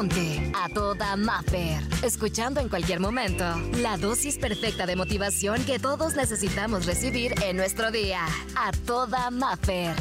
Ponte a toda Maffer. Escuchando en cualquier momento la dosis perfecta de motivación que todos necesitamos recibir en nuestro día. A toda Maffer.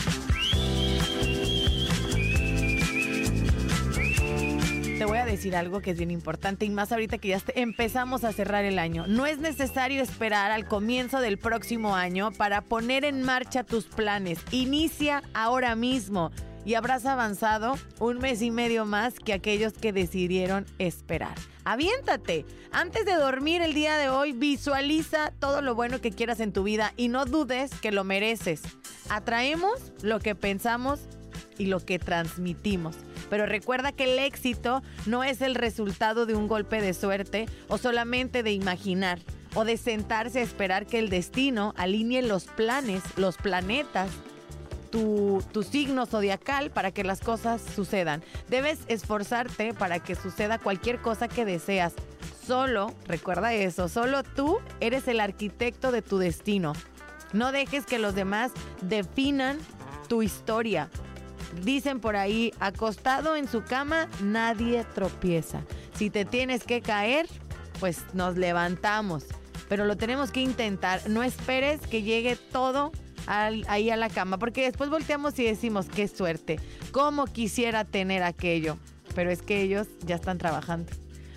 Te voy a decir algo que es bien importante y más ahorita que ya empezamos a cerrar el año. No es necesario esperar al comienzo del próximo año para poner en marcha tus planes. Inicia ahora mismo y habrás avanzado un mes y medio más que aquellos que decidieron esperar. Aviéntate. Antes de dormir el día de hoy, visualiza todo lo bueno que quieras en tu vida y no dudes que lo mereces. Atraemos lo que pensamos y lo que transmitimos. Pero recuerda que el éxito no es el resultado de un golpe de suerte o solamente de imaginar o de sentarse a esperar que el destino alinee los planes, los planetas, tu, signo zodiacal para que las cosas sucedan. Debes esforzarte para que suceda cualquier cosa que deseas. Solo, recuerda eso, solo tú eres el arquitecto de tu destino. No dejes que los demás definan tu historia. Dicen por ahí, acostado en su cama, nadie tropieza. Si te tienes que caer, pues nos levantamos. Pero lo tenemos que intentar. No esperes que llegue todo ahí a la cama, porque después volteamos y decimos, qué suerte, cómo quisiera tener aquello. Pero es que ellos ya están trabajando.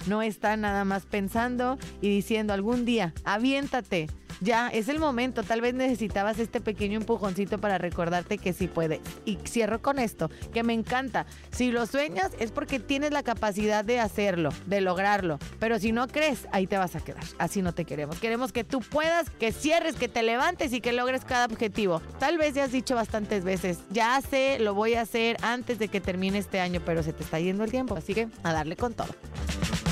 No están nada más pensando y diciendo algún día, aviéntate, ya, es el momento. Tal vez necesitabas este pequeño empujoncito para recordarte que sí puede. Y cierro con esto, que me encanta. Si lo sueñas es porque tienes la capacidad de hacerlo, de lograrlo. Pero si no crees, ahí te vas a quedar. Así no te queremos. Queremos que tú puedas, que cierres, que te levantes y que logres cada objetivo. Tal vez ya has dicho bastantes veces, ya sé, lo voy a hacer antes de que termine este año, pero se te está yendo el tiempo. Así que a darle con todo.